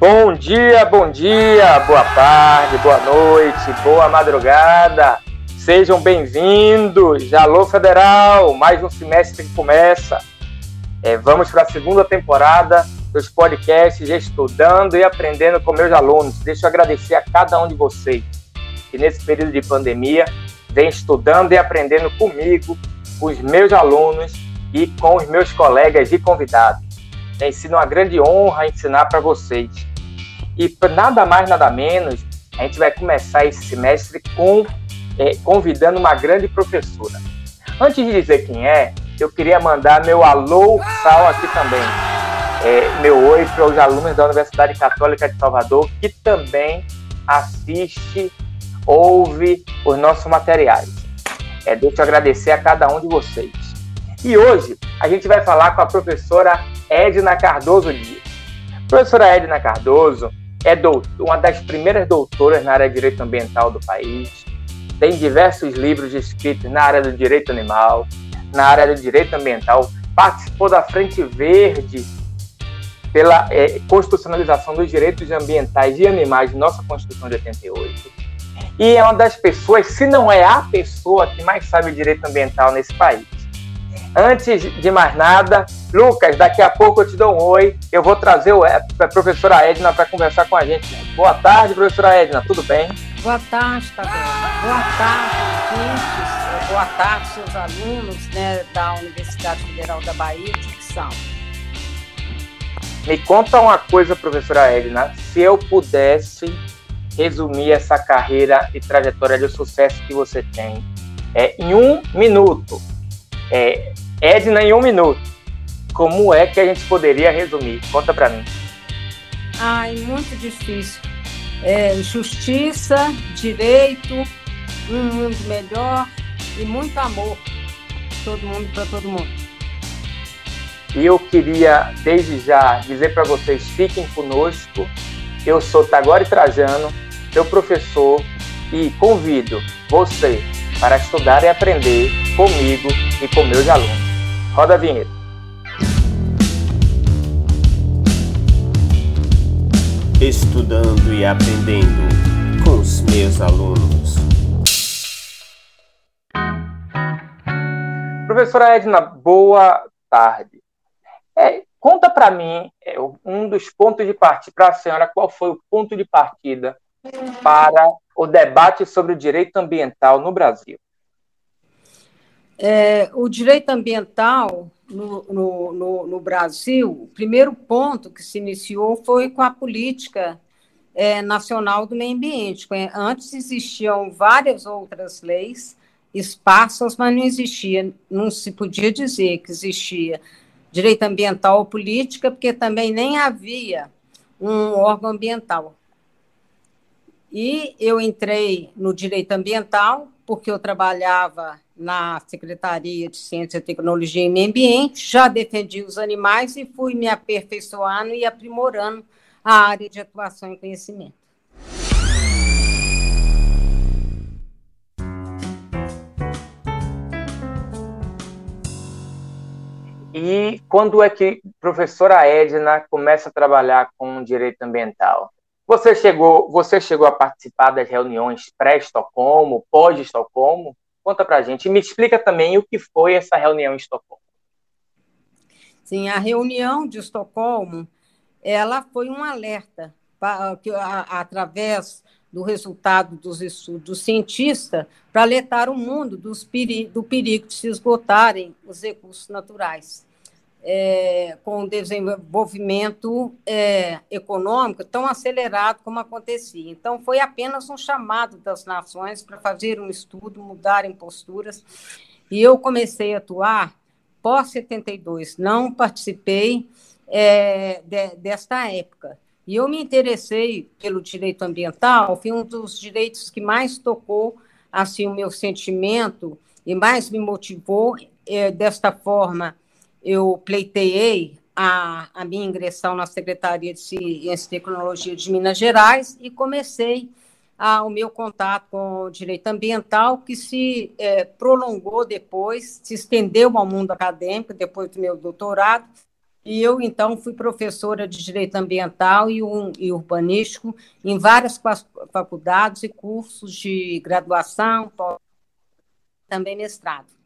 Bom dia, bom dia, boa tarde, boa noite, boa madrugada. Sejam bem-vindos. Alô Federal, mais um semestre que começa. É, vamos para a segunda temporada dos podcasts Estudando e Aprendendo com meus alunos. Deixa eu agradecer a cada um de vocês que nesse período de pandemia vem estudando e aprendendo comigo, com os meus alunos e com os meus colegas e convidados. Tem sido uma grande honra ensinar para vocês. E nada mais, nada menos, a gente vai começar esse semestre com é, convidando uma grande professora. Antes de dizer quem é, eu queria mandar meu alô sal aqui também. É, meu oi para os alunos da Universidade Católica de Salvador, que também assiste, ouve os nossos materiais. É, deixa eu agradecer a cada um de vocês. E hoje a gente vai falar com a professora Edna Cardoso Dias. Professora Edna Cardoso é uma das primeiras doutoras na área de direito ambiental do país, tem diversos livros escritos na área do direito animal, na área do direito ambiental, participou da Frente Verde pela é, constitucionalização dos direitos ambientais e animais nossa Constituição de 88. E é uma das pessoas, se não é a pessoa que mais sabe direito ambiental nesse país. Antes de mais nada, Lucas, daqui a pouco eu te dou um oi. Eu vou trazer a professora Edna para conversar com a gente. Boa tarde, professora Edna, tudo bem? Boa tarde, Tadeu. Boa tarde, ouvintes. Boa tarde, seus alunos né, da Universidade Federal da Bahia de Dicção. Me conta uma coisa, professora Edna. Se eu pudesse resumir essa carreira e trajetória de sucesso que você tem é, em um minuto, é, Edna em um minuto. Como é que a gente poderia resumir? Conta para mim. Ai, muito difícil. É, justiça, direito, um mundo melhor e muito amor. Todo mundo para todo mundo. E eu queria, desde já, dizer para vocês: fiquem conosco. Eu sou Tagore Trajano, seu professor, e convido você para estudar e aprender comigo e com meus alunos. Roda a vinheta. Estudando e aprendendo com os meus alunos. Professora Edna, boa tarde. É, conta para mim é, um dos pontos de partida para a senhora, qual foi o ponto de partida para o debate sobre o direito ambiental no Brasil? É, o direito ambiental no, no, no, no, Brasil, o primeiro ponto que se iniciou foi com a política é, nacional do meio ambiente. Antes existiam várias outras leis esparsas, mas não existia, não se podia dizer que existia direito ambiental ou política, porque também nem havia um órgão ambiental. E eu entrei no direito ambiental porque eu trabalhava na Secretaria de Ciência, Tecnologia e Meio Ambiente, já defendi os animais e fui me aperfeiçoando e aprimorando a área de atuação e conhecimento. E quando é que professora Edna começa a trabalhar com direito ambiental? Você chegou, você chegou a participar das reuniões pré-Estocolmo, pós-Estocolmo? Conta pra gente. E me explica também o que foi essa reunião em Estocolmo. Sim, a reunião de Estocolmo, ela foi um alerta para, que, a, através do resultado dos estudos do cientista para alertar o mundo dos peri do perigo de se esgotarem os recursos naturais é, com o desenvolvimento é, econômico tão acelerado como acontecia. Então, foi apenas um chamado das nações para fazer um estudo, mudarem posturas, e eu comecei a atuar pós-72, não participei é, de, desta época. E eu me interessei pelo direito ambiental, foi um dos direitos que mais tocou assim o meu sentimento e mais me motivou é, desta forma eu pleiteei a, a minha ingressão na Secretaria de Ciência e Tecnologia de Minas Gerais e comecei a, o meu contato com o direito ambiental, que se é, prolongou depois, se estendeu ao mundo acadêmico, depois do meu doutorado, E eu, então, fui professora de Direito Ambiental e, um, e Urbanístico em várias faculdades e cursos de graduação, também mestrado.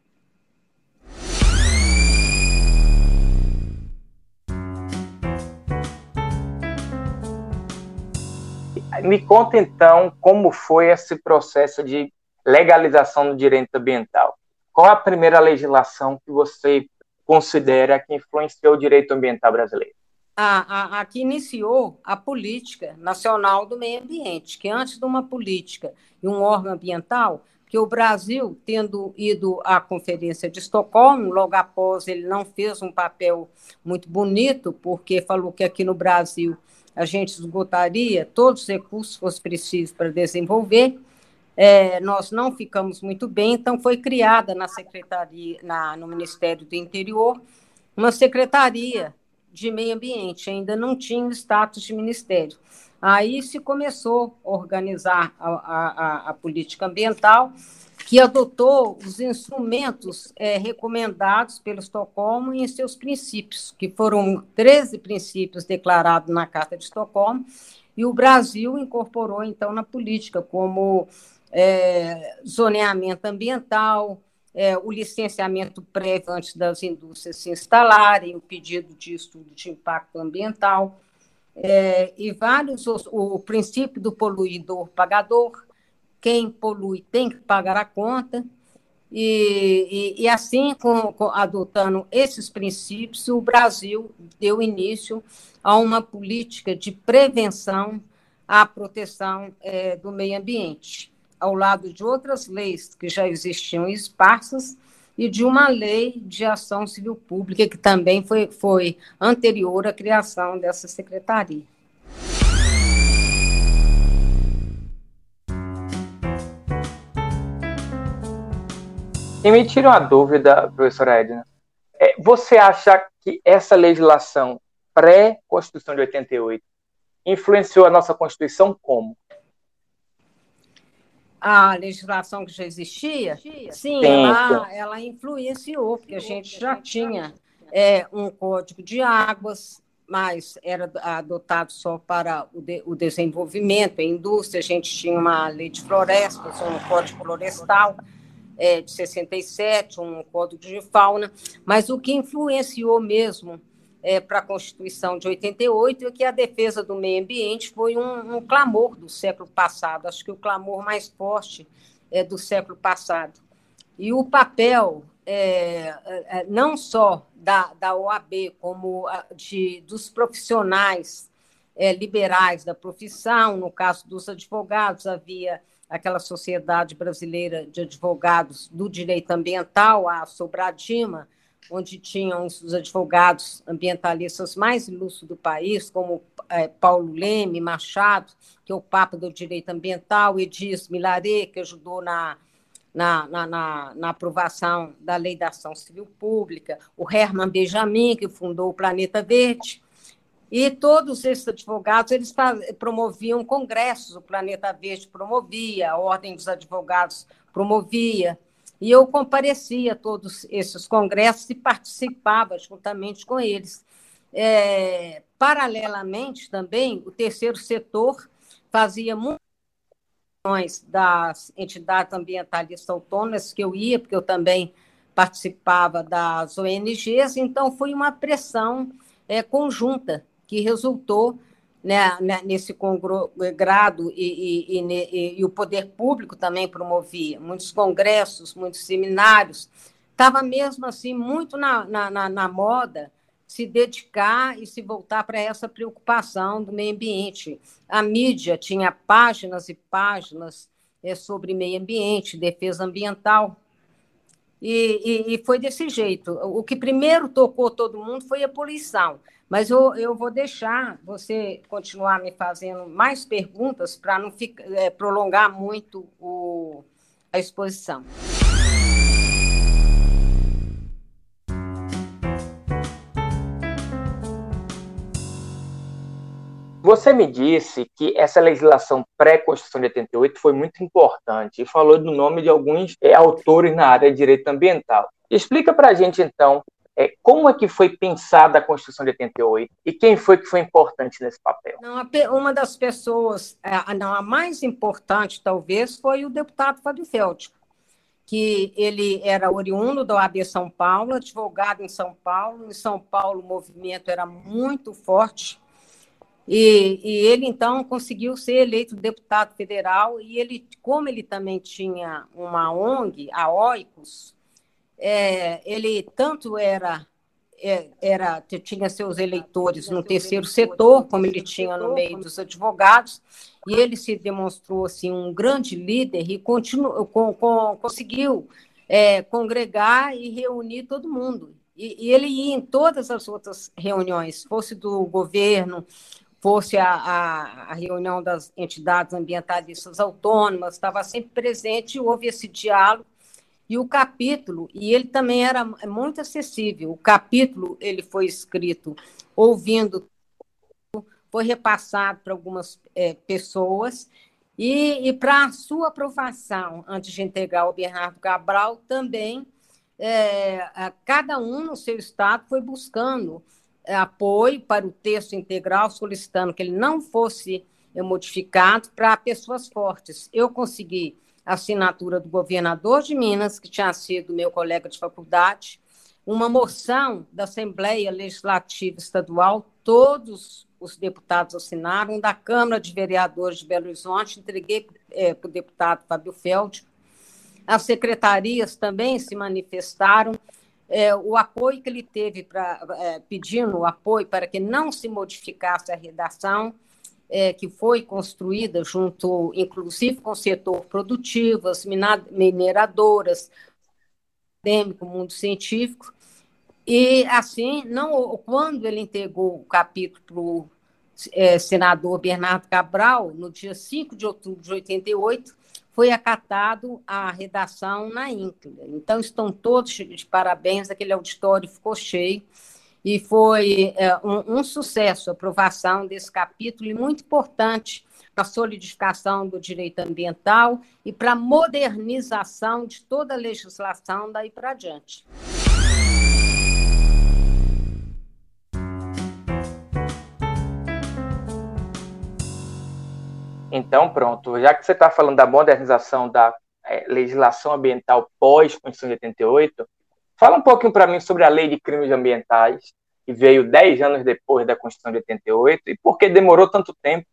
Me conta, então, como foi esse processo de legalização do direito ambiental. Qual a primeira legislação que você considera que influenciou o direito ambiental brasileiro? A, a, a, que iniciou a política nacional do meio ambiente, que antes de uma política e um órgão ambiental, que o Brasil, tendo ido à Conferência de Estocolmo, logo após ele não fez um papel muito bonito, porque falou que aqui no Brasil a gente esgotaria todos os recursos que fossem precisos para desenvolver, é, nós não ficamos muito bem, então foi criada na secretaria, na, no Ministério do Interior, uma secretaria de meio ambiente, ainda não tinha o status de ministério. Aí se começou a organizar a, a, a política ambiental, que adotou os instrumentos é, recomendados pelo Estocolmo em seus princípios, que foram 13 princípios declarados na Carta de Estocolmo, e o Brasil incorporou, então, na política, como é, zoneamento ambiental, é, o licenciamento prévio antes das indústrias se instalarem, o pedido de estudo de impacto ambiental, é, e vários, o, o princípio do poluidor pagador, quem polui tem que pagar a conta, e, e, e assim, com, com, adotando esses princípios, o Brasil deu início a uma política de prevenção à proteção é, do meio ambiente ao lado de outras leis que já existiam esparsas e de uma lei de ação civil pública que também foi, foi anterior à criação dessa secretaria. E me tira uma dúvida, professora Edna. É, você acha que essa legislação pré-Constituição de 88 influenciou a nossa Constituição como? A legislação que já existia, sim, ela, ela influenciou, porque a gente já tinha é, um código de águas, mas era adotado só para o, de, o desenvolvimento, a indústria, a gente tinha uma lei de florestas, um código florestal é, de 67, um código de fauna, mas o que influenciou mesmo é, para a Constituição de 88 e que a defesa do meio ambiente foi um, um, clamor do século passado, acho que o clamor mais forte é, do século passado. E o papel é, é, não só da, da OAB, como de, dos profissionais é, liberais da profissão, no caso dos advogados, havia aquela Sociedade Brasileira de Advogados do Direito Ambiental, a Sobradima, onde tinham os advogados ambientalistas mais ilustres do país, como é, Paulo Leme Machado, que é o Papa do Direito Ambiental, Edis Milaré, que ajudou na, na, na, na, na aprovação da Lei da Ação Civil Pública, o Herman Benjamin, que fundou o Planeta Verde, e todos esses advogados eles promoviam congressos, o Planeta Verde promovia, a Ordem dos Advogados promovia, e eu comparecia a todos esses congressos e participava juntamente com eles. É, paralelamente, também, o terceiro setor fazia muitas das entidades ambientalistas autônomas que eu ia, porque eu também participava das ONGs, então foi uma pressão é, conjunta que resultou né, né, nesse congrado e, e, e, e, o poder público também promovia muitos congressos, muitos seminários. Estava mesmo assim muito na, na, na, moda se dedicar e se voltar para essa preocupação do meio ambiente. A mídia tinha páginas e páginas é, sobre meio ambiente, defesa ambiental. E, e, e, foi desse jeito. O que primeiro tocou todo mundo foi a poluição. Mas eu, eu vou deixar você continuar me fazendo mais perguntas para não ficar, é, prolongar muito o, a exposição. Você me disse que essa legislação pré-Constituição de 88 foi muito importante e falou do nome de alguns é, autores na área de direito ambiental. Explica para a gente, então, é, como é que foi pensada a Constituição de 88 e quem foi que foi importante nesse papel? Não, uma das pessoas, a, não, a mais importante talvez, foi o deputado Fábio Feld, que ele era oriundo da OAB São Paulo, advogado em São Paulo. Em São Paulo o movimento era muito forte, e, e, ele, então, conseguiu ser eleito deputado federal, e ele, como ele também tinha uma ONG, a OICOS, é, ele tanto era, é, era tinha seus eleitores no terceiro setor, como ele tinha no meio dos advogados, e ele se demonstrou assim, um grande líder e continu, com, com, conseguiu é, congregar e reunir todo mundo. E, e ele ia em todas as outras reuniões, fosse do governo, fosse a, a, a, reunião das entidades ambientalistas autônomas, estava sempre presente, houve esse diálogo, e o capítulo, e ele também era muito acessível, o capítulo ele foi escrito ouvindo, foi repassado para algumas é, pessoas, e, e para a sua aprovação, antes de entregar o Bernardo Cabral, também, é, cada um no seu estado foi buscando apoio para o texto integral, solicitando que ele não fosse modificado para pessoas fortes. Eu consegui a assinatura do governador de Minas, que tinha sido meu colega de faculdade, uma moção da Assembleia Legislativa Estadual, todos os deputados assinaram, da Câmara de Vereadores de Belo Horizonte, entreguei é, para o deputado Fábio Feld. As secretarias também se manifestaram, é, o apoio que ele teve para é, pedindo o apoio para que não se modificasse a redação é, que foi construída junto, inclusive com o setor produtivo, as mineradoras, acadêmico, mundo científico, e assim, não, quando ele entregou o capítulo para o é, senador Bernardo Cabral, no dia 5 de outubro de 88, foi acatado a redação na íntegra. Então, estão todos de parabéns, aquele auditório ficou cheio, e foi é, um, um, sucesso a aprovação desse capítulo, e muito importante para a solidificação do direito ambiental e para a modernização de toda a legislação daí para diante. Então, pronto, já que você está falando da modernização da é, legislação ambiental pós-Constituição de 88, fala um pouquinho para mim sobre a Lei de Crimes Ambientais, que veio 10 anos depois da Constituição de 88, e por que demorou tanto tempo?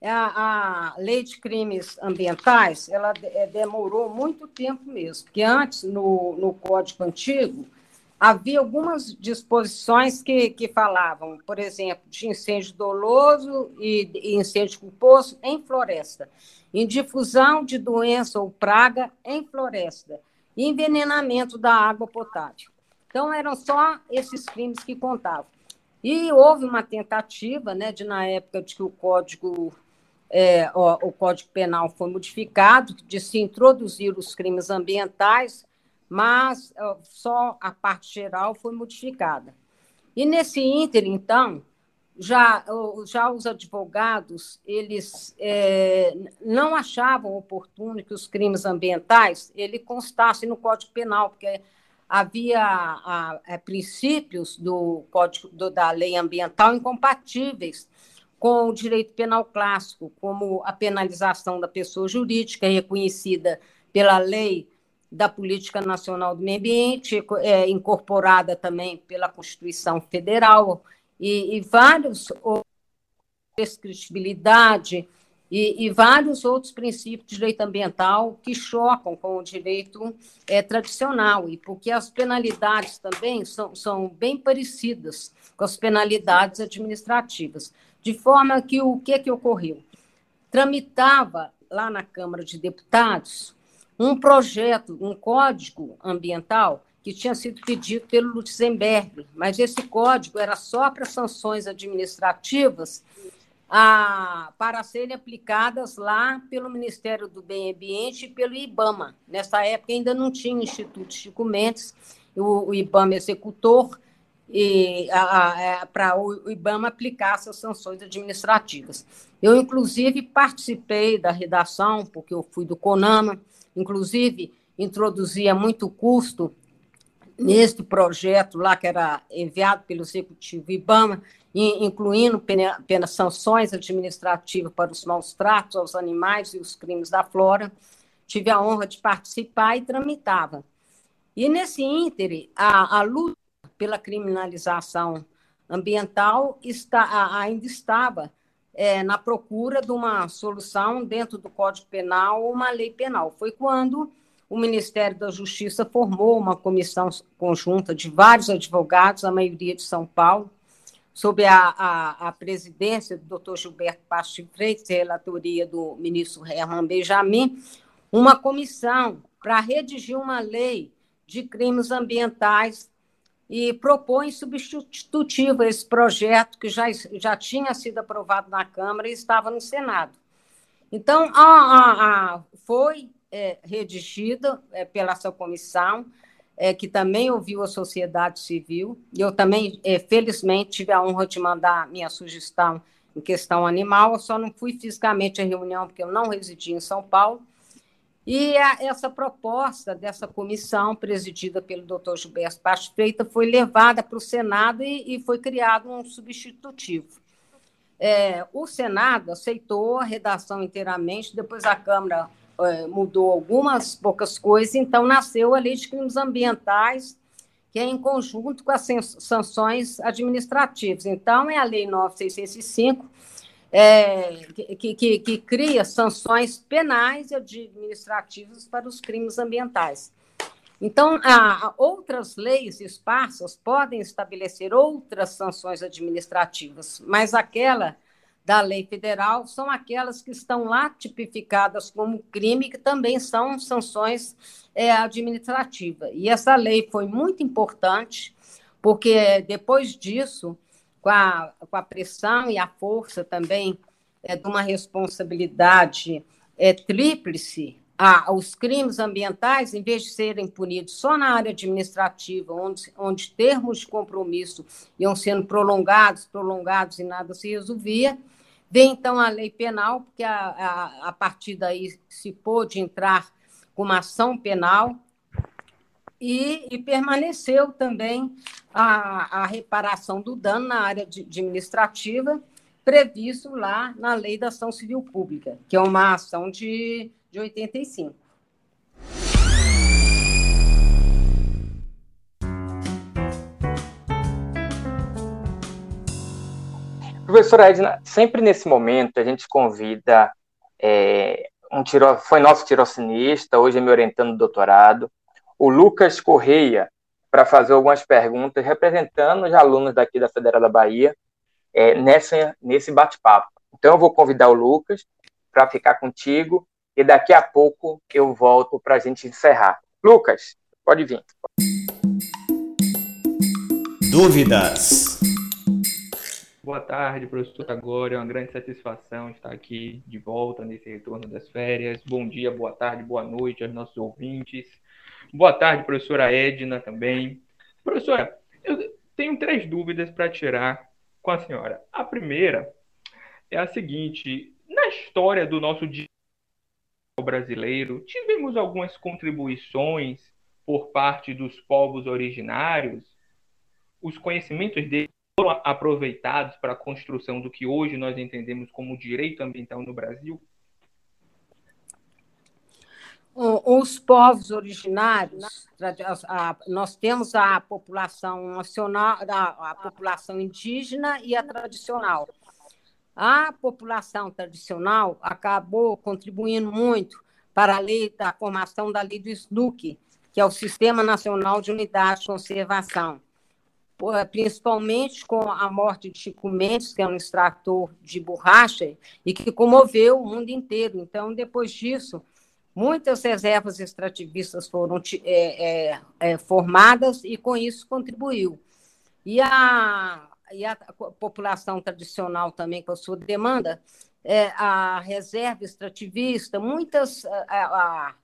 A, a Lei de Crimes Ambientais, ela é, demorou muito tempo mesmo, porque antes, no, no Código Antigo, havia algumas disposições que, que falavam, por exemplo, de incêndio doloso e, e incêndio culposo em floresta, em difusão de doença ou praga em floresta, envenenamento da água potável. Então, eram só esses crimes que contavam. E houve uma tentativa, né, de na época de que o Código é, ó, o Código Penal foi modificado, de se introduzir os crimes ambientais mas só a parte geral foi modificada. E nesse ínter, então, já, já os advogados eles é, não achavam oportuno que os crimes ambientais ele constassem no Código Penal, porque havia a, a, princípios do Código do, da lei ambiental incompatíveis com o direito penal clássico, como a penalização da pessoa jurídica reconhecida pela lei da Política Nacional do Meio Ambiente, é, incorporada também pela Constituição Federal, e, e vários prescritibilidade e, e, vários outros princípios de direito ambiental que chocam com o direito é, tradicional, e porque as penalidades também são, são bem parecidas com as penalidades administrativas, de forma que o que, que ocorreu? Tramitava lá na Câmara de Deputados um projeto, um código ambiental que tinha sido pedido pelo Lutzenberg, mas esse código era só para sanções administrativas a, para serem aplicadas lá pelo Ministério do Meio Ambiente e pelo IBAMA. Nessa época ainda não tinha Instituto Chico Mendes, o, o IBAMA executor, e para o IBAMA aplicar essas sanções administrativas. Eu, inclusive, participei da redação, porque eu fui do CONAMA, inclusive introduzia muito custo neste projeto lá que era enviado pelo Executivo IBAMA, incluindo pena, pena, sanções administrativas para os maus tratos aos animais e os crimes da flora. Tive a honra de participar e tramitava. E nesse íntere, a, a luta pela criminalização ambiental está, ainda estava é, na procura de uma solução dentro do Código Penal, uma lei penal. Foi quando o Ministério da Justiça formou uma comissão conjunta de vários advogados, a maioria de São Paulo, sob a, a, a presidência do doutor Gilberto de Freitas, relatoria do ministro Herman Benjamin, uma comissão para redigir uma lei de crimes ambientais e propõe substitutivo esse projeto que já, já tinha sido aprovado na Câmara e estava no Senado. Então, a, a, a foi é, redigida é, pela sua comissão, é, que também ouviu a sociedade civil. Eu também, é, felizmente, tive a honra de mandar minha sugestão em questão animal. Eu só não fui fisicamente à reunião, porque eu não residi em São Paulo. E a, essa proposta dessa comissão, presidida pelo doutor Gilberto Freitas, foi levada para o Senado e, e, foi criado um substitutivo. É, o Senado aceitou a redação inteiramente, depois a Câmara é, mudou algumas poucas coisas, então nasceu a Lei de Crimes Ambientais, que é em conjunto com as sanções administrativas. Então, é a Lei 9605, é, que, que, que cria sanções penais e administrativas para os crimes ambientais. Então, outras leis esparsas podem estabelecer outras sanções administrativas, mas aquela da lei federal são aquelas que estão lá tipificadas como crime, que também são sanções é, administrativas. E essa lei foi muito importante, porque depois disso, com a, com a pressão e a força também é, de uma responsabilidade é, tríplice, a, os crimes ambientais, em vez de serem punidos só na área administrativa, onde, onde termos de compromisso iam sendo prolongados, prolongados e nada se resolvia, Vem, então, a lei penal, porque a, a, a partir daí se pôde entrar com uma ação penal, e, e, permaneceu também a, a, reparação do dano na área de, administrativa, previsto lá na Lei da Ação Civil Pública, que é uma ação de, de 85. Professora Edna, sempre nesse momento a gente convida é, um tiro, foi nosso tirocinista, hoje é me orientando no doutorado, o Lucas Correia, para fazer algumas perguntas, representando os alunos daqui da Federal da Bahia, é, nessa, nesse bate-papo. Então eu vou convidar o Lucas para ficar contigo e daqui a pouco eu volto para a gente encerrar. Lucas, pode vir. Dúvidas? Boa tarde, professor Agora. É uma grande satisfação estar aqui de volta nesse retorno das férias. Bom dia, boa tarde, boa noite aos nossos ouvintes. Boa tarde, professora Edna também. Professora, eu tenho três dúvidas para tirar com a senhora. A primeira é a seguinte: na história do nosso brasileiro, tivemos algumas contribuições por parte dos povos originários, os conhecimentos deles foram aproveitados para a construção do que hoje nós entendemos como direito ambiental no Brasil? Os povos originários, nós temos a população nacional, a população indígena e a tradicional. A população tradicional acabou contribuindo muito para a lei da formação da lei do SNUC, que é o Sistema Nacional de Unidade de Conservação principalmente com a morte de Chico Mendes, que é um extrator de borracha, e que comoveu o mundo inteiro. Então, depois disso, muitas reservas extrativistas foram é, é, é, formadas e, com isso, contribuiu. E a, e a população tradicional também, com a sua demanda, é, a reserva extrativista, muitos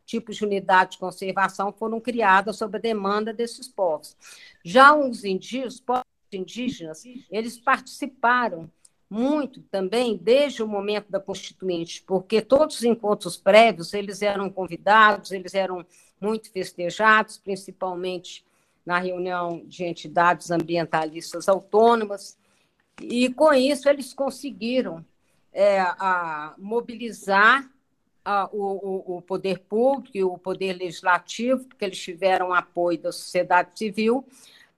tipos de unidade de conservação foram criadas sob a demanda desses povos. Já os indígenas, povos indígenas, eles participaram muito também desde o momento da Constituinte, porque todos os encontros prévios eles eram convidados, eles eram muito festejados, principalmente na reunião de entidades ambientalistas autônomas, e com isso eles conseguiram é, a, mobilizar a, o, o, poder público e o poder legislativo, porque eles tiveram apoio da sociedade civil,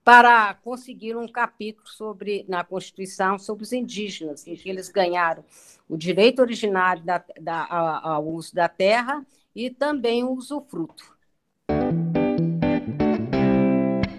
para conseguir um capítulo sobre na Constituição sobre os indígenas, em que eles ganharam o direito originário da, da, ao uso da terra e também o usufruto.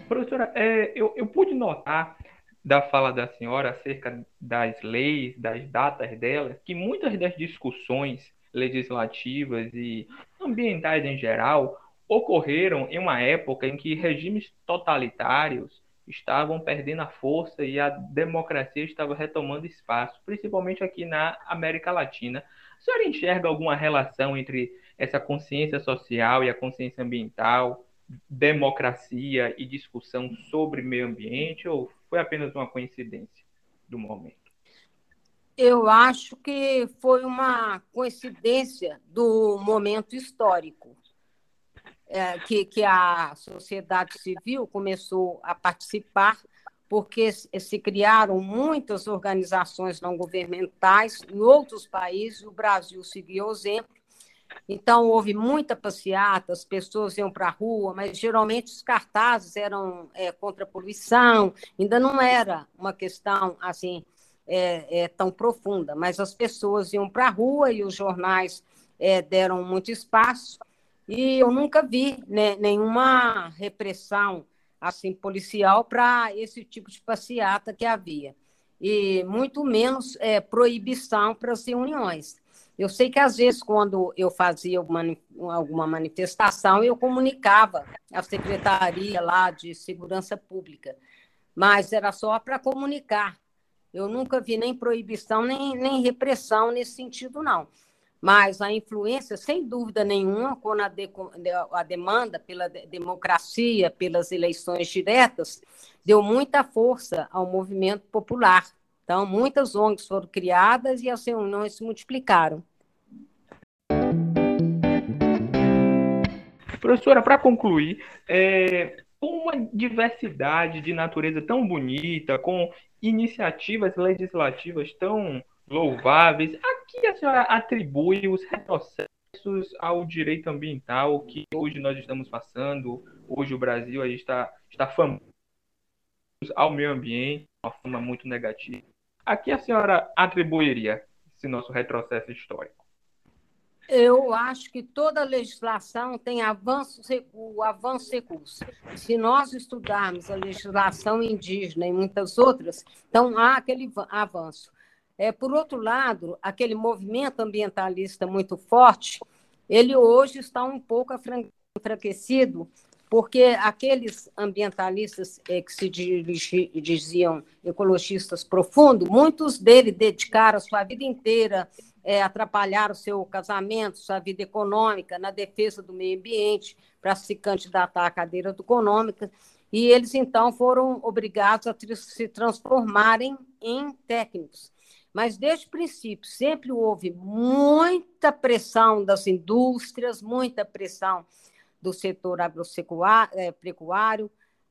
Professora, é, eu, eu pude notar da fala da senhora acerca das leis, das datas delas, que muitas das discussões legislativas e ambientais em geral ocorreram em uma época em que regimes totalitários estavam perdendo a força e a democracia estava retomando espaço, principalmente aqui na América Latina. A senhora enxerga alguma relação entre essa consciência social e a consciência ambiental, democracia e discussão sobre meio ambiente, ou foi apenas uma coincidência do momento? Eu acho que foi uma coincidência do momento histórico. É, que, que a sociedade civil começou a participar, porque se criaram muitas organizações não governamentais em outros países, o Brasil seguiu o exemplo, então, houve muita passeata, as pessoas iam para a rua, mas geralmente os cartazes eram é, contra a poluição, ainda não era uma questão assim é, é, tão profunda, mas as pessoas iam para a rua e os jornais é, deram muito espaço, e eu nunca vi né, nenhuma repressão assim policial para esse tipo de passeata que havia, e muito menos é, proibição para as reuniões. Eu sei que, às vezes, quando eu fazia alguma, manifestação, eu comunicava à Secretaria lá de Segurança Pública, mas era só para comunicar. Eu nunca vi nem proibição, nem, nem repressão nesse sentido, não. Mas a influência, sem dúvida nenhuma, quando a, de, a demanda pela democracia, pelas eleições diretas, deu muita força ao movimento popular. Então, muitas ONGs foram criadas e as reuniões se multiplicaram. Professora, para concluir, é, com uma diversidade de natureza tão bonita, com iniciativas legislativas tão louváveis, a que a senhora atribui os retrocessos ao direito ambiental que hoje nós estamos passando? Hoje o Brasil aí está, está famoso ao meio ambiente, uma forma muito negativa. A que a senhora atribuiria esse nosso retrocesso histórico? Eu acho que toda legislação tem avanços o avanço recurso. Se nós estudarmos a legislação indígena e muitas outras, então há aquele avanço. É, por outro lado, aquele movimento ambientalista muito forte, ele hoje está um pouco enfraquecido, porque aqueles ambientalistas é, que se diziam ecologistas profundos, muitos deles dedicaram a sua vida inteira é, atrapalhar o seu casamento, sua vida econômica, na defesa do meio ambiente, para se candidatar à cadeira econômica, e eles então foram obrigados a se transformarem em técnicos. Mas desde o princípio sempre houve muita pressão das indústrias, muita pressão do setor agropecuário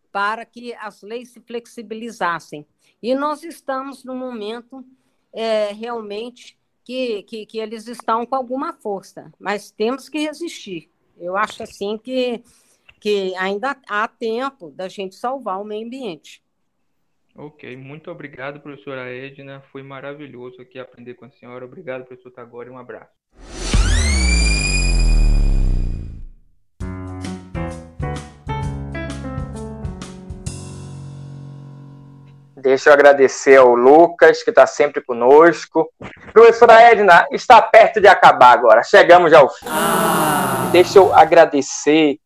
para que as leis se flexibilizassem. E nós estamos no momento é, realmente que, que, que eles estão com alguma força, mas temos que resistir. Eu acho assim que, que ainda há tempo da gente salvar o meio ambiente. Ok, muito obrigado, professora Edna. Foi maravilhoso aqui aprender com a senhora. Obrigado, professor Tagore. Um abraço. Deixa eu agradecer ao Lucas, que está sempre conosco. Professora Edna, está perto de acabar agora. Chegamos ao fim. Ah. Deixa eu agradecer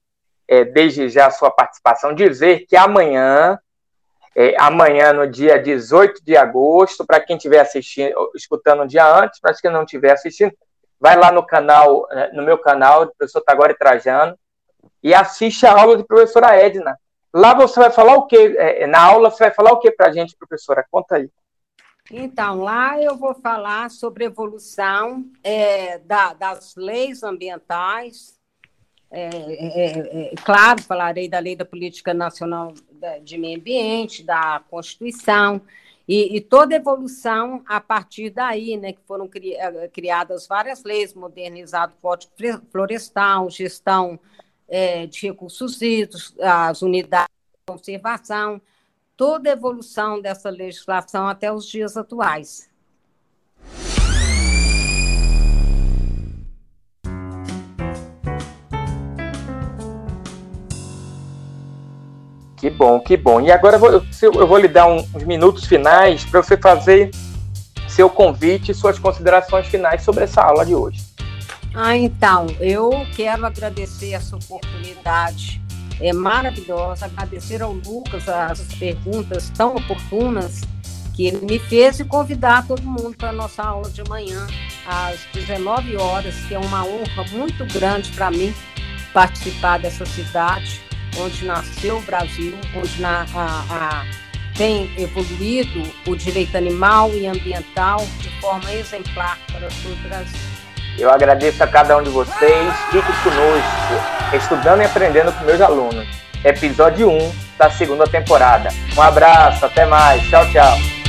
é, desde já a sua participação, dizer que amanhã, é, amanhã, no dia 18 de agosto, para quem estiver assistindo, escutando um dia antes, para quem não estiver assistindo, vai lá no canal, é, no meu canal, do professor Tagore Trajano, e assiste a aula de professora Edna. Lá você vai falar o quê? É, na aula você vai falar o quê para a gente, professora? Conta aí. Então, lá eu vou falar sobre evolução é, da, das leis ambientais, é, é, é, claro, falarei da Lei da Política Nacional de Meio Ambiente, da Constituição, e, e, toda evolução a partir daí, né, que foram cri, eh, criadas várias leis, modernizado o Código Florestal, gestão é, de recursos hídricos, as unidades de conservação, toda a evolução dessa legislação até os dias atuais. Que bom, que bom. E agora eu vou, eu vou lhe dar uns minutos finais para você fazer seu convite e suas considerações finais sobre essa aula de hoje. Ah, então, eu quero agradecer essa oportunidade é maravilhosa, agradecer ao Lucas as perguntas tão oportunas que ele me fez e convidar todo mundo para a nossa aula de amanhã, às 19 horas, que é uma honra muito grande para mim participar dessa cidade onde nasceu o Brasil, onde na, a, a, tem evoluído o direito animal e ambiental de forma exemplar para todo o Brasil. Eu agradeço a cada um de vocês. Fique conosco, estudando e aprendendo com meus alunos. Episódio 1 da segunda temporada. Um abraço, até mais. Tchau, tchau.